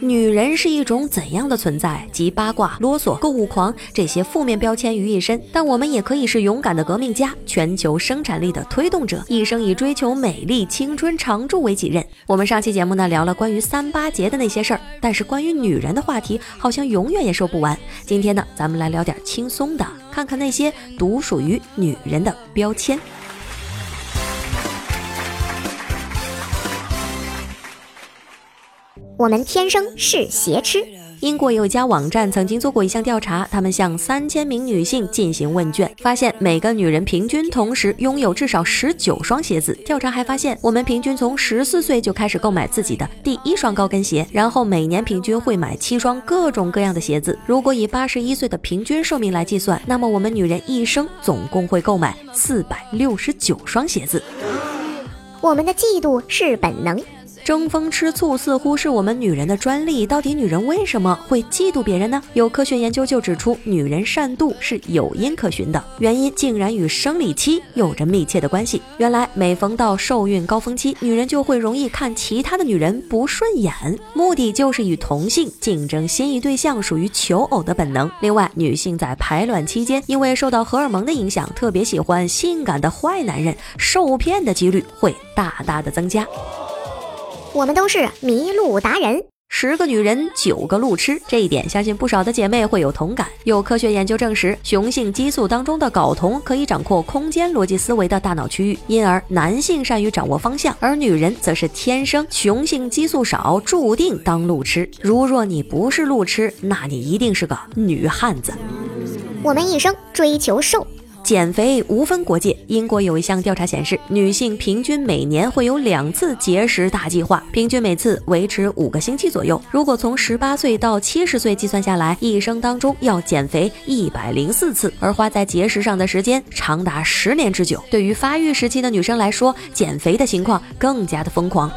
女人是一种怎样的存在？集八卦、啰嗦、购物狂这些负面标签于一身。但我们也可以是勇敢的革命家，全球生产力的推动者，一生以追求美丽、青春常驻为己任。我们上期节目呢聊了关于三八节的那些事儿，但是关于女人的话题好像永远也说不完。今天呢，咱们来聊点轻松的，看看那些独属于女人的标签。我们天生是鞋痴。英国有一家网站曾经做过一项调查，他们向三千名女性进行问卷，发现每个女人平均同时拥有至少十九双鞋子。调查还发现，我们平均从十四岁就开始购买自己的第一双高跟鞋，然后每年平均会买七双各种各样的鞋子。如果以八十一岁的平均寿命来计算，那么我们女人一生总共会购买四百六十九双鞋子。我们的嫉妒是本能。争风吃醋似乎是我们女人的专利，到底女人为什么会嫉妒别人呢？有科学研究就指出，女人善妒是有因可循的，原因竟然与生理期有着密切的关系。原来每逢到受孕高峰期，女人就会容易看其他的女人不顺眼，目的就是与同性竞争心仪对象，属于求偶的本能。另外，女性在排卵期间，因为受到荷尔蒙的影响，特别喜欢性感的坏男人，受骗的几率会大大的增加。我们都是迷路达人，十个女人九个路痴，这一点相信不少的姐妹会有同感。有科学研究证实，雄性激素当中的睾酮可以掌控空间逻辑思维的大脑区域，因而男性善于掌握方向，而女人则是天生雄性激素少，注定当路痴。如若你不是路痴，那你一定是个女汉子。我们一生追求瘦。减肥无分国界。英国有一项调查显示，女性平均每年会有两次节食大计划，平均每次维持五个星期左右。如果从十八岁到七十岁计算下来，一生当中要减肥一百零四次，而花在节食上的时间长达十年之久。对于发育时期的女生来说，减肥的情况更加的疯狂。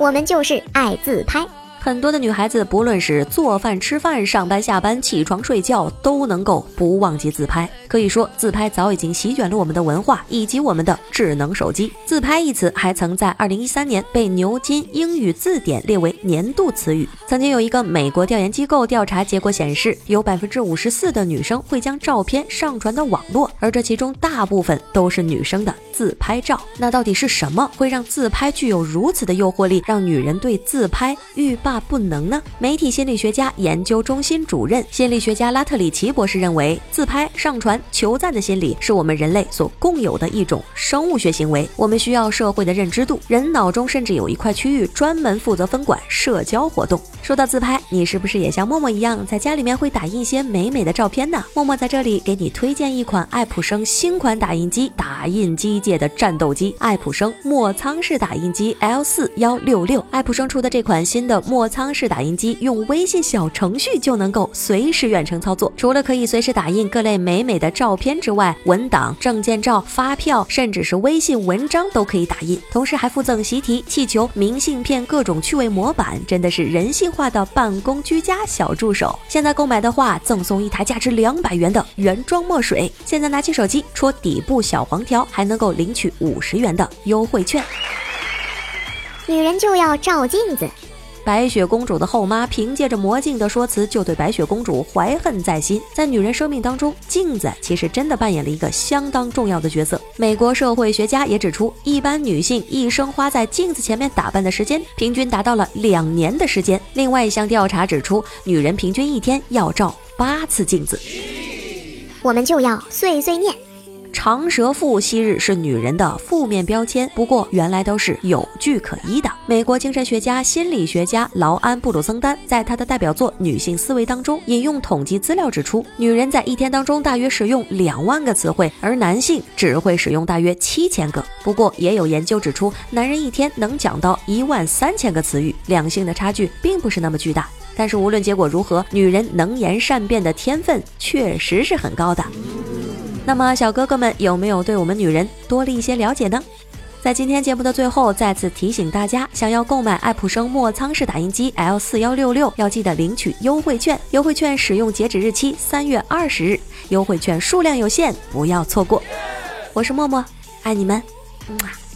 我们就是爱自拍。很多的女孩子，不论是做饭、吃饭、上班、下班、起床、睡觉，都能够不忘记自拍。可以说，自拍早已经席卷了我们的文化以及我们的智能手机。自拍一词还曾在2013年被牛津英语字典列为年度词语。曾经有一个美国调研机构调查结果显示，有百分之五十四的女生会将照片上传到网络，而这其中大部分都是女生的自拍照。那到底是什么会让自拍具有如此的诱惑力，让女人对自拍欲罢？那不能呢？媒体心理学家研究中心主任心理学家拉特里奇博士认为，自拍、上传、求赞的心理是我们人类所共有的一种生物学行为。我们需要社会的认知度，人脑中甚至有一块区域专门负责分管社交活动。说到自拍，你是不是也像默默一样，在家里面会打印一些美美的照片呢？默默在这里给你推荐一款爱普生新款打印机，打印机界的战斗机——爱普生墨仓式打印机 L 四幺六六。爱普生出的这款新的墨仓式打印机，用微信小程序就能够随时远程操作。除了可以随时打印各类美美的照片之外，文档、证件照、发票，甚至是微信文章都可以打印。同时还附赠习题、气球、明信片、各种趣味模板，真的是人性。化的办公居家小助手，现在购买的话赠送一台价值两百元的原装墨水。现在拿起手机戳底部小黄条，还能够领取五十元的优惠券。女人就要照镜子。白雪公主的后妈凭借着魔镜的说辞，就对白雪公主怀恨在心。在女人生命当中，镜子其实真的扮演了一个相当重要的角色。美国社会学家也指出，一般女性一生花在镜子前面打扮的时间，平均达到了两年的时间。另外一项调查指出，女人平均一天要照八次镜子。我们就要碎碎念。长舌妇昔日是女人的负面标签，不过原来都是有据可依的。美国精神学家、心理学家劳安·布鲁森丹在他的代表作《女性思维》当中，引用统计资料指出，女人在一天当中大约使用两万个词汇，而男性只会使用大约七千个。不过也有研究指出，男人一天能讲到一万三千个词语，两性的差距并不是那么巨大。但是无论结果如何，女人能言善辩的天分确实是很高的。那么，小哥哥们有没有对我们女人多了一些了解呢？在今天节目的最后，再次提醒大家，想要购买爱普生墨仓式打印机 L 四幺六六，要记得领取优惠券。优惠券使用截止日期三月二十日，优惠券数量有限，不要错过。我是默默，爱你们，么。